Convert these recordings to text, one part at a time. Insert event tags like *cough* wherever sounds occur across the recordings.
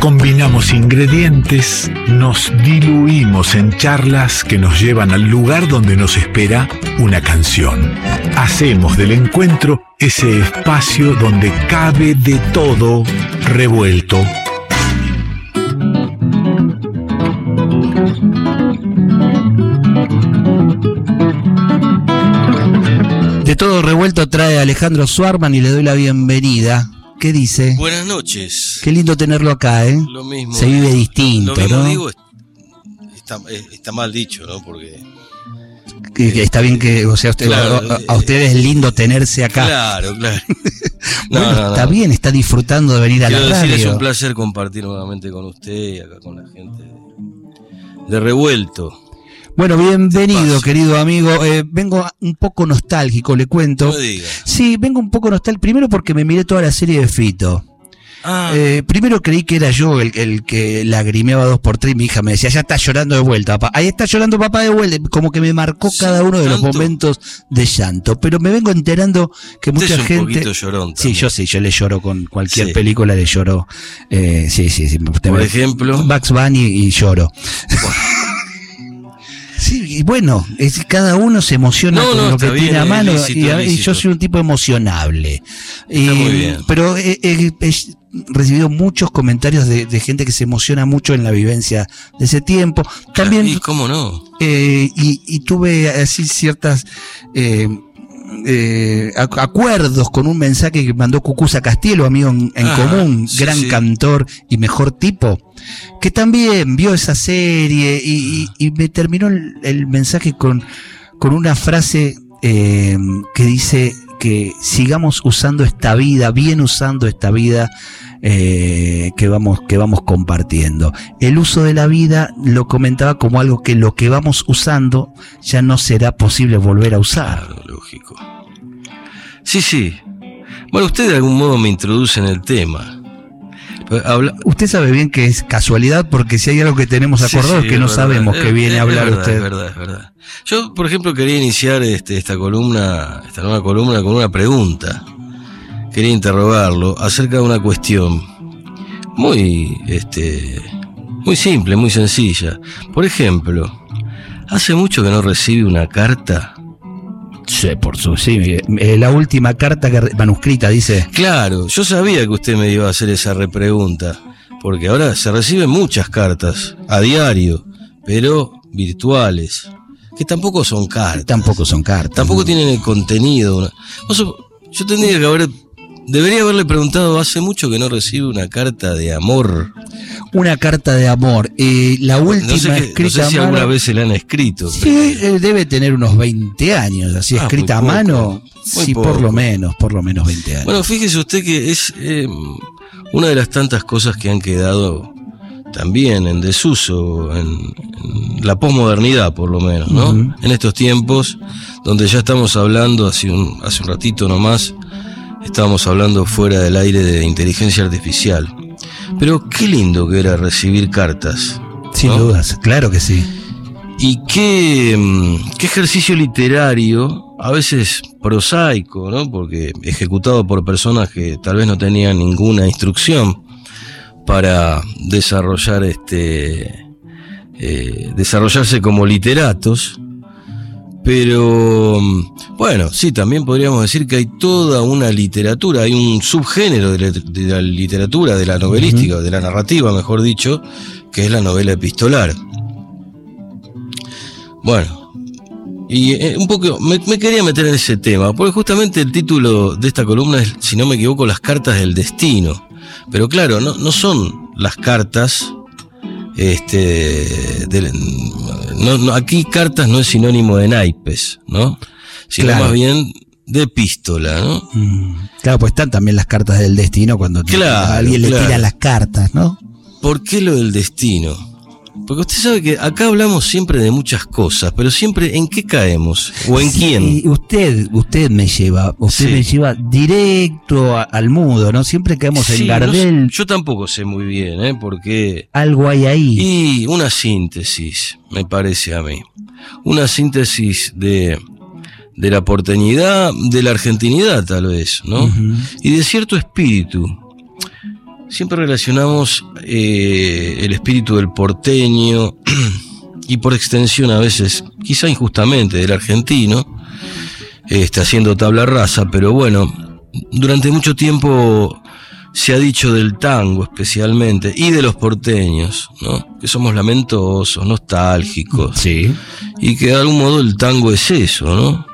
Combinamos ingredientes, nos diluimos en charlas que nos llevan al lugar donde nos espera una canción. Hacemos del encuentro ese espacio donde cabe de todo revuelto. De todo revuelto trae Alejandro Suarman y le doy la bienvenida. ¿Qué dice? Buenas noches. Qué lindo tenerlo acá, ¿eh? Lo mismo. Se vive distinto, Lo mismo ¿no? digo, está, eh, está mal dicho, ¿no? Porque. Que, que está bien que, o sea, usted, Claro, a, a usted es lindo tenerse acá. Claro, claro. *laughs* No, Bueno, no, no. está bien, está disfrutando de venir a Quiero la decir, es radio. un placer compartir nuevamente con usted y acá con la gente de Revuelto. Bueno, bienvenido, querido amigo. Eh, vengo un poco nostálgico, le cuento. Sí, vengo un poco nostálgico. Primero porque me miré toda la serie de Fito. Ah, Eh, primero creí que era yo el, el que lagrimeaba dos por tres. Mi hija me decía, ya está llorando de vuelta, papá. Ahí está llorando papá de vuelta. Como que me marcó Sí, cada uno de los momentos de llanto. Pero me vengo enterando que usted mucha es un gente. llorón. Sí, yo sí, yo le lloro con cualquier Sí. película, le lloro. Eh, sí, sí, sí. Por ejemplo. Bugs Bunny y lloro. Sí, y bueno, es, cada uno se emociona No, con no, lo que tiene a mano lícito, y, yo soy un tipo emocionable. Está muy bien. Pero he, recibido muchos comentarios de, de gente que se emociona mucho en la vivencia de ese tiempo. También ¿Y cómo no? eh, y, y tuve así ciertas eh, eh, ac- acuerdos con un mensaje que mandó Cucuza Castielo, amigo en, en Ah, común, sí, gran sí. cantor y mejor tipo, que también vio esa serie y, me terminó el, el mensaje con, con una frase eh, que dice que sigamos usando esta vida, bien usando esta vida eh, que vamos que vamos compartiendo. El uso de la vida lo comentaba como algo que lo que vamos usando ya no será posible volver a usar. Claro, lógico. Sí, sí. Bueno, usted de algún modo me introduce en el tema. Usted sabe bien que es casualidad porque si hay algo que tenemos acordado sí, es que no verdad, sabemos es- que viene a hablar verdad, usted. Es verdad, es verdad. Yo, por ejemplo, quería iniciar este, esta columna, esta nueva columna con una pregunta. Quería interrogarlo acerca de una cuestión muy, este, muy simple, muy sencilla. Por ejemplo, ¿hace mucho que no recibe una carta? Sí, por su sí, eh, la última carta que manuscrita dice Claro, yo sabía que usted me iba a hacer esa repregunta, porque ahora se reciben muchas cartas a diario, pero virtuales, que tampoco son cartas. tampoco son cartas. Tampoco ¿no? tienen el contenido. Yo tendría que haber. Debería haberle preguntado hace mucho que no recibe una carta de amor. una carta de amor. Eh, la última No sé, qué- no escrita sé si a alguna vez se la han escrito. Sí, pero- eh, debe tener unos 20 años, así Ah, escrita a mano. Sí, por lo menos, por lo menos 20 años. Bueno, fíjese usted que es eh, una de las tantas cosas que han quedado también en desuso, en, en la posmodernidad por lo menos, ¿no? En estos tiempos donde ya estamos hablando, hace un, hace un ratito nomás, estábamos hablando fuera del aire de inteligencia artificial. Pero qué lindo que era recibir cartas. Sin ¿no? dudas, claro que sí. Y qué, mm, qué ejercicio literario, a veces prosaico, ¿no? Porque ejecutado por personas que tal vez no tenían ninguna instrucción para desarrollar este eh, desarrollarse como literatos. Pero mm, bueno, sí, también podríamos decir que hay toda una literatura, hay un subgénero de la, de la literatura, de la novelística, de la narrativa, mejor dicho, que es la novela epistolar. Bueno, y eh, un poco me, me quería meter en ese tema, porque justamente el título de esta columna es, si no me equivoco, Las cartas del destino. Pero claro, no, no son las cartas. Este, no, no, aquí cartas no es sinónimo de naipes, ¿no? Sino Claro. más bien de epístola, ¿no? Mm, Claro, pues están también las cartas del destino cuando te- Claro, a alguien le tira las cartas, ¿no? ¿Por qué lo del destino? Porque usted sabe que acá hablamos siempre de muchas cosas, pero siempre en qué caemos o en quién. Usted, usted me lleva, usted Sí. me lleva directo a- al mudo, ¿no? Siempre caemos Sí, en no Gardel, yo tampoco sé muy bien, ¿eh? Porque... algo hay ahí. Y una síntesis, me parece a mí. Una síntesis de, de la porteñidad, de la argentinidad tal vez, ¿no? Y de cierto espíritu. Siempre relacionamos eh, el espíritu del porteño *clears throat* y por extensión a veces, quizá injustamente, del argentino, este, haciendo tabla rasa, pero bueno, durante mucho tiempo se ha dicho del tango especialmente y de los porteños, ¿no? Que somos lamentosos, nostálgicos. Sí. Y que de algún modo el tango es eso, ¿no?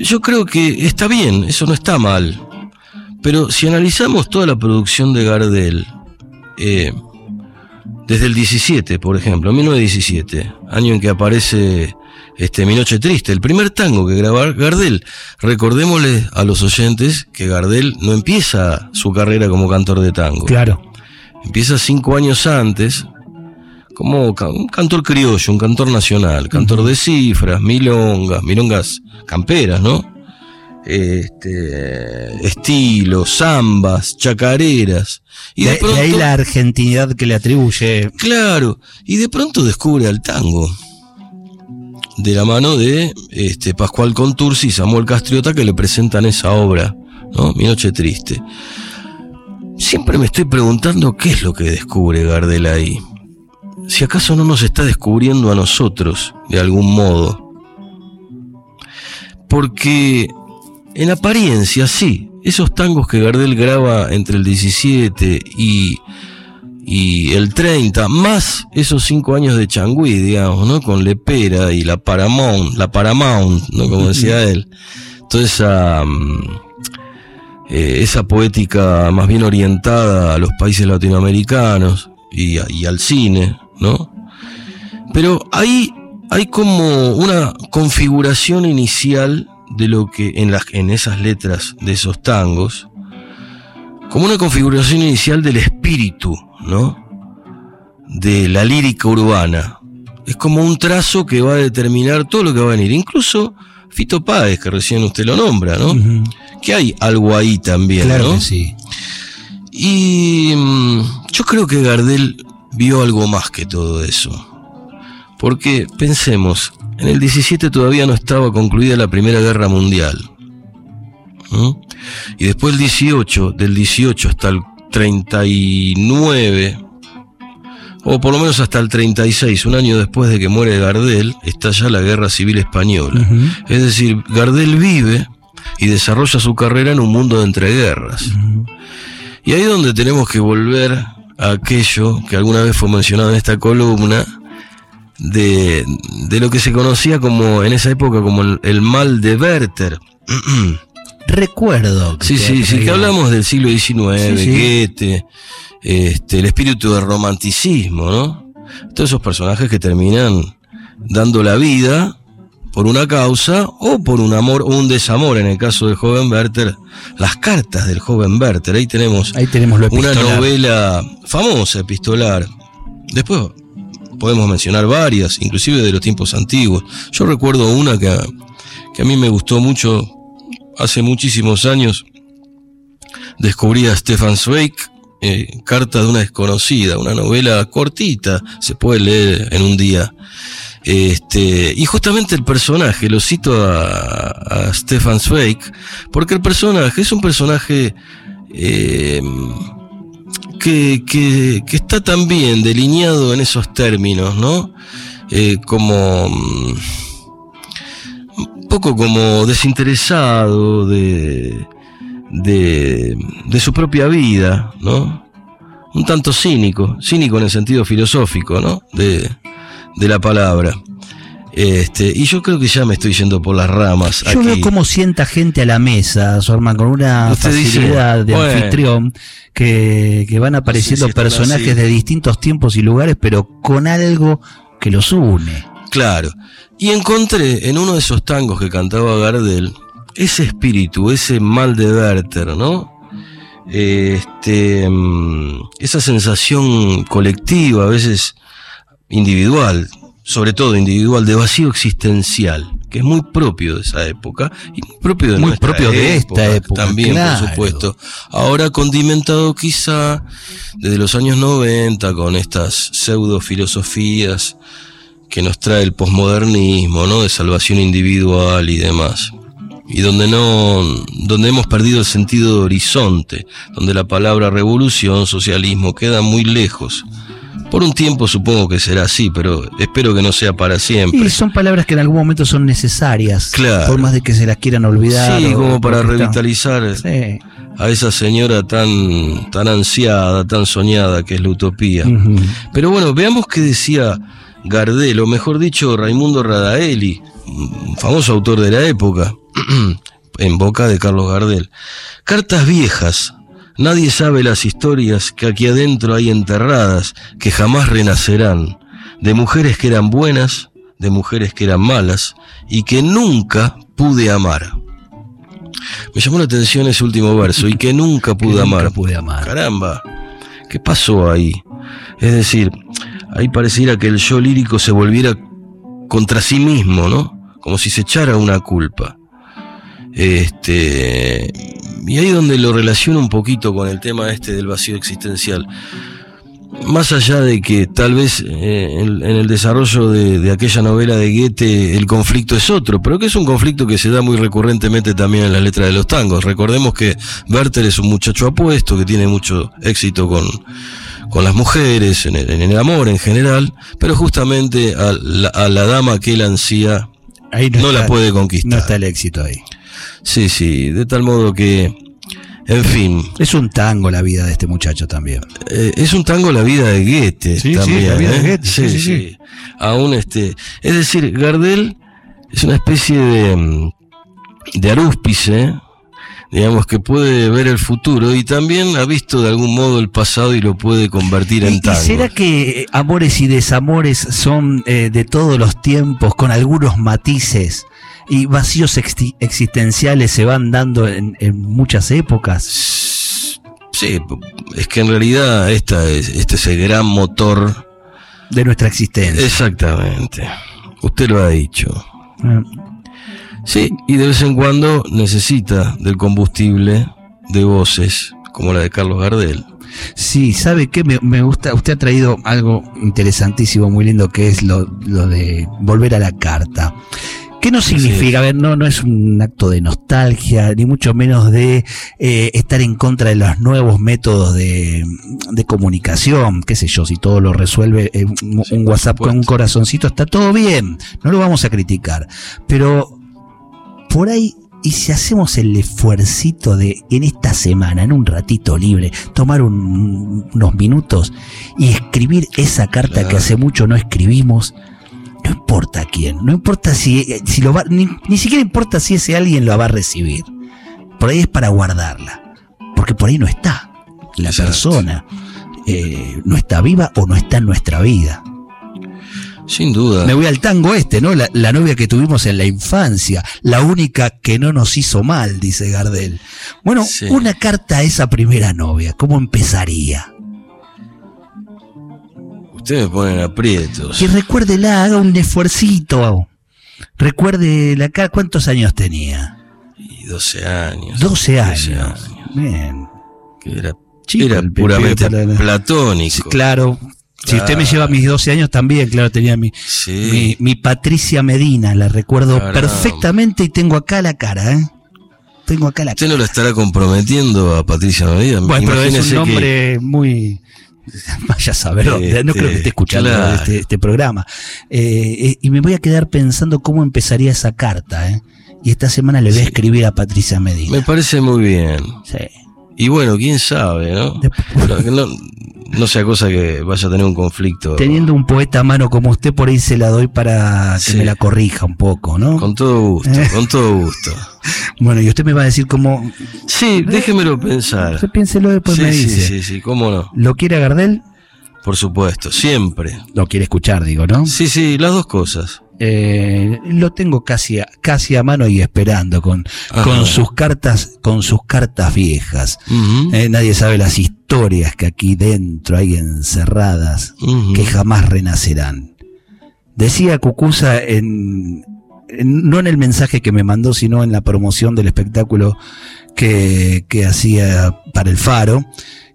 Yo creo que está bien, eso no está mal. Pero si analizamos toda la producción de Gardel, eh, desde el 17, por ejemplo, 1917, año en que aparece este, Mi Noche Triste, el primer tango que graba Gardel. Recordémosle a los oyentes que Gardel no empieza su carrera como cantor de tango. Claro. Empieza cinco años antes, como un cantor criollo, un cantor nacional, cantor de cifras, milongas, milongas camperas, ¿no? Este, estilos, zambas, chacareras. Y de, ahí la argentinidad que le atribuye. Claro, y de pronto descubre al tango de la mano de este, Pascual Contursi y Samuel Castriota que le presentan esa obra, ¿no? Mi Noche Triste. Siempre me estoy preguntando qué es lo que descubre Gardel ahí. Si acaso no nos está descubriendo a nosotros de algún modo. Porque en apariencia sí, esos tangos que Gardel graba entre el 17 y y el 30, más esos cinco años de Changui, digamos, ¿no? Con Lepera y la Paramount, la Paramount, ¿no? Como *laughs* decía él. Toda esa, mm, eh, esa poética más bien orientada a los países latinoamericanos y, y al cine, ¿no? Pero ahí hay como una configuración inicial de lo que en, las, en esas letras de esos tangos, como una configuración inicial del espíritu, ¿no? De la lírica urbana. Es como un trazo que va a determinar todo lo que va a venir. Incluso Fito Páez, que recién usted lo nombra, ¿no? Que hay algo ahí también, claro sí. Y mm, yo creo que Gardel vio algo más que todo eso. Porque pensemos, en el 17 todavía no estaba concluida la Primera Guerra Mundial. Y después el 18, del 18 hasta el 39, o por lo menos hasta el 36, un año después de que muere Gardel, está ya la Guerra Civil Española. Es decir, Gardel vive y desarrolla su carrera en un mundo de entreguerras. Y ahí es donde tenemos que volver a aquello que alguna vez fue mencionado en esta columna, de, de lo que se conocía como en esa época como el mal de Werther. *clears throat* recuerdo. sí, sí, sí, que hablamos del siglo XIX, Goethe, este, el espíritu del romanticismo, ¿no? Todos esos personajes que terminan dando la vida por una causa o por un amor o un desamor, en el caso del joven Werther, las cartas del joven Werther, ahí tenemos, ahí tenemos una novela famosa, epistolar. Después podemos mencionar varias, inclusive de los tiempos antiguos. Yo recuerdo una que, que a mí me gustó mucho, hace muchísimos años descubrí a Stefan Zweig, eh, Carta de una desconocida, una novela cortita, se puede leer en un día. Este, y justamente el personaje, lo cito a, Stefan Zweig, porque el personaje es un personaje eh, que, que, está también delineado en esos términos, ¿no? Eh, como mm, poco como desinteresado de, de, de, su propia vida, ¿no? Un tanto cínico, cínico en el sentido filosófico, ¿no? De, de la palabra. Este, y yo creo que ya me estoy yendo por las ramas. Yo veo cómo sienta gente a la mesa, Sorman, con una facilidad de anfitrión, que, que, van apareciendo personajes de distintos tiempos y lugares, pero con algo que los une. Claro. Y encontré en uno de esos tangos que cantaba Gardel ese espíritu, ese mal de Werther, ¿no? Este, mm, esa sensación colectiva, a veces individual, sobre todo individual, de vacío existencial, que es muy propio de esa época y muy propio de, muy propio de esta época también, por supuesto. Ahora condimentado quizá desde los años 90 con estas pseudo filosofías que nos trae el posmodernismo, ¿no? De salvación individual y demás. y donde no, donde hemos perdido el sentido de horizonte, donde la palabra revolución, socialismo queda muy lejos. Por un tiempo supongo que será así, pero espero que no sea para siempre. Y son palabras que en algún momento son necesarias, Claro. por más de que se las quieran olvidar. Sí, o- como para revitalizar Sí. a esa señora tan, tan ansiada, tan soñada que es la utopía. Pero bueno, veamos qué decía Gardel, o mejor dicho, Raimundo Radaeli, un famoso autor de la época, *clears throat* en boca de Carlos Gardel. Cartas viejas. Nadie sabe las historias que aquí adentro hay enterradas, que jamás renacerán, de mujeres que eran buenas, de mujeres que eran malas, y que nunca pude amar. Me llamó la atención ese último verso, y que nunca *laughs* Que pude nunca amar. pude amar. Caramba, ¿qué pasó ahí? Es decir, ahí pareciera que el yo lírico se volviera contra sí mismo, ¿no? Como si se echara una culpa. Este, y ahí donde lo relaciono un poquito con el tema este del vacío existencial. Más allá de que tal vez eh, en, en el desarrollo de, de aquella novela de Goethe el conflicto es otro, pero que es un conflicto que se da muy recurrentemente también en la letra de los tangos. Recordemos que Werther es un muchacho apuesto, que tiene mucho éxito con, con las mujeres, en el, en el amor en general, pero justamente a la, a la dama que él ansía Ahí no la está- puede conquistar. No está el éxito ahí. Sí, sí, de tal modo que, en fin, Es un tango la vida de este muchacho también. eh, es un tango la vida de Goethe Sí, sí, también. la vida de ¿eh? Goethe, sí, sí, sí. Aún este, es decir, Gardel es una especie de, de arúspice, digamos que puede ver el futuro y también ha visto de algún modo el pasado y lo puede convertir ¿Y, en y tango. será que eh, amores y desamores son eh, de todos los tiempos, con algunos matices? Y vacíos existenciales se van dando en, en muchas épocas. Sí, es que en realidad esta es, este es el gran motor. de nuestra existencia. Exactamente. Usted lo ha dicho. Ah, Sí, y de vez en cuando necesita del combustible de voces como la de Carlos Gardel. Sí, ¿sabe qué? Me, me gusta, usted ha traído algo interesantísimo, muy lindo, que es lo, lo de volver a la carta. ¿Qué no significa? A ver, no, no es un acto de nostalgia, ni mucho menos de eh, estar en contra de los nuevos métodos de, de comunicación, qué sé yo, si todo lo resuelve eh, un, Sí, un por WhatsApp con un corazoncito, está todo bien, no lo vamos a criticar. Pero por ahí, y si hacemos el esfuercito de en esta semana, en un ratito libre, tomar un- unos minutos y escribir esa carta Claro. que hace mucho no escribimos, no importa quién, no importa si, si lo va, ni, ni siquiera importa si ese alguien lo va a recibir. Por ahí es para guardarla, porque por ahí no está la Exacto. persona. eh, no está viva o no está en nuestra vida. Sin duda. Me voy al tango este, ¿no? La, la novia que tuvimos en la infancia, la única que no nos hizo mal, dice Gardel. Bueno, Sí. una carta a esa primera novia, ¿cómo empezaría? Usted me pone en aprietos. Que recuérdela, haga un esfuercito. Recuerde la cara, ¿cuántos años tenía? Y 12 años. 12 años. 12 años. Bien. Que era, Chico, era el puramente platónico. Claro. Si usted me lleva mis 12 años también, claro, tenía mi, Sí. mi, mi Patricia Medina, la recuerdo Caramba. perfectamente y tengo acá la cara, ¿eh? Tengo acá la ¿Usted cara. no lo estará comprometiendo a Patricia Medina? Bueno, pero es un que- nombre muy. *laughs* Vaya a saber dónde. No Este, creo que esté escuchando claro. este, este programa. Eh, eh, y me voy a quedar pensando cómo empezaría esa carta. ¿eh? Y esta semana le voy a escribir a Patricia Medina. Me parece muy bien. Sí. Y bueno, quién sabe, ¿no? No, que no, no sea cosa que vaya a tener un conflicto. Teniendo un poeta a mano como usted, por ahí se la doy para que Sí. me la corrija un poco, ¿no? Con todo gusto, Eh. con todo gusto. *laughs* Bueno, y usted me va a decir cómo. Sí, déjemelo pensar. Usted piénselo después Sí, me sí, dice. sí, sí, cómo no. ¿Lo quiere a Gardel? Por supuesto, siempre. Lo quiere escuchar, digo, ¿no? Sí, sí, las dos cosas. Eh, lo tengo casi a, casi a mano y esperando con, Ajá. con sus cartas con sus cartas viejas. Eh, nadie sabe las historias que aquí dentro hay encerradas que jamás renacerán. Decía Cucuza en, en- no en el mensaje que me mandó, sino en la promoción del espectáculo que, que hacía para el Faro,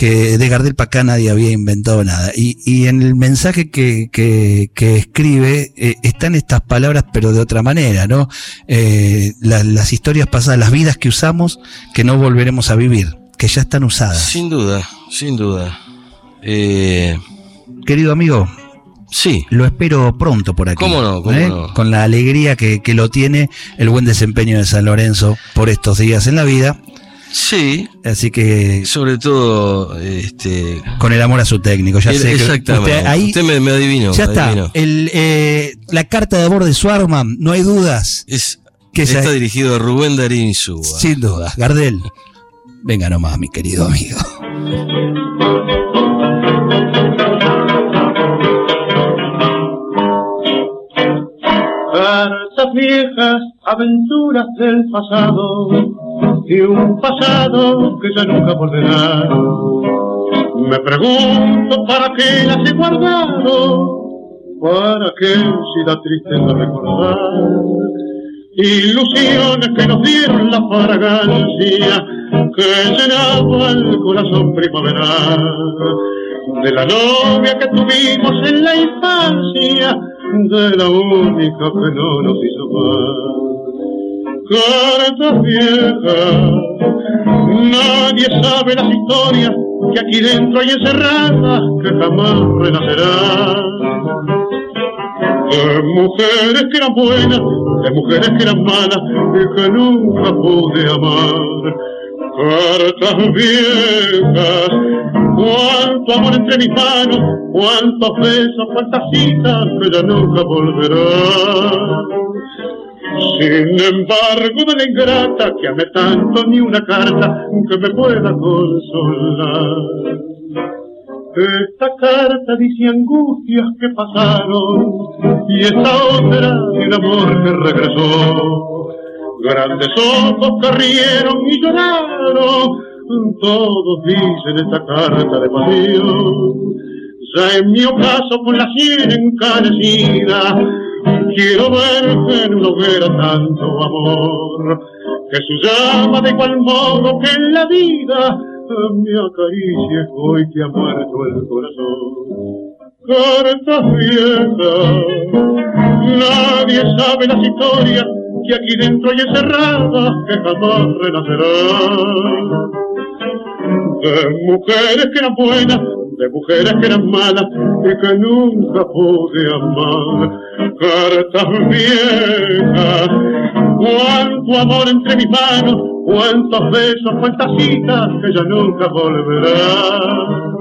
que de Gardel para acá nadie había inventado nada. Y, y en el mensaje que, que, que escribe eh, están estas palabras, pero de otra manera, ¿no? Eh, la- las historias pasadas, las vidas que usamos, que no volveremos a vivir, que ya están usadas. Sin duda, sin duda. Eh, Querido amigo, sí, lo espero pronto por aquí. ¿Cómo no? ¿Cómo ¿eh? no? Con la alegría que, que lo tiene el buen desempeño de San Lorenzo por estos días en la vida. Sí. Así que Sobre todo, este. con el amor a su técnico, ya sé que exactamente. usted ahí Usted me, me adivinó. ya me está. adivinó. El, eh, la carta de amor de Swarman, no hay dudas. Es, Que está esa- dirigido a Rubén Darín Insúa. Sin dudas. Gardel, venga nomás, mi querido amigo. Cartas viejas, aventuras del pasado y un pasado que ya nunca volverá. Me pregunto para qué las he guardado, para qué si da tristeza recordar. Ilusiones que nos dieron la fragancia que llenaba el corazón primaveral de la novia que tuvimos en la infancia, de la única que no nos hizo mal. Cartas viejas, nadie sabe las historias que aquí dentro hay encerradas que jamás renacerán. De mujeres que eran buenas, de mujeres que eran malas y que nunca pude amar. Cartas viejas, cuánto amor entre mis manos, cuántos besos, cuántas citas que ya nunca volverán. Sin embargo, de la ingrata que amé tanto ni una carta que me pueda consolar. Esta carta dice angustias que pasaron y esta otra de un amor que regresó. Grandes ojos que rieron y lloraron, todos dicen esta carta de pasión. Ya en mi ocaso con la sien encanecida, quiero ver en una hoguera tanto amor, que su llama de igual modo que en la vida me acaricie hoy que ha muerto el corazón. Cartas viejas, nadie sabe las historias que aquí dentro hay encerradas que jamás renacerán. De mujeres que eran buenas, de mujeres que eran malas y que nunca pude amar. Cartas viejas, cuánto amor entre mis manos, cuántos besos, cuántas citas que ya nunca volverán.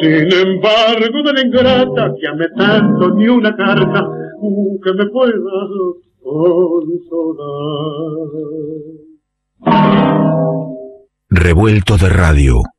Sin embargo, de la ingrata que amé tanto, ni una carta que me pueda consolar. Revuelto de radio.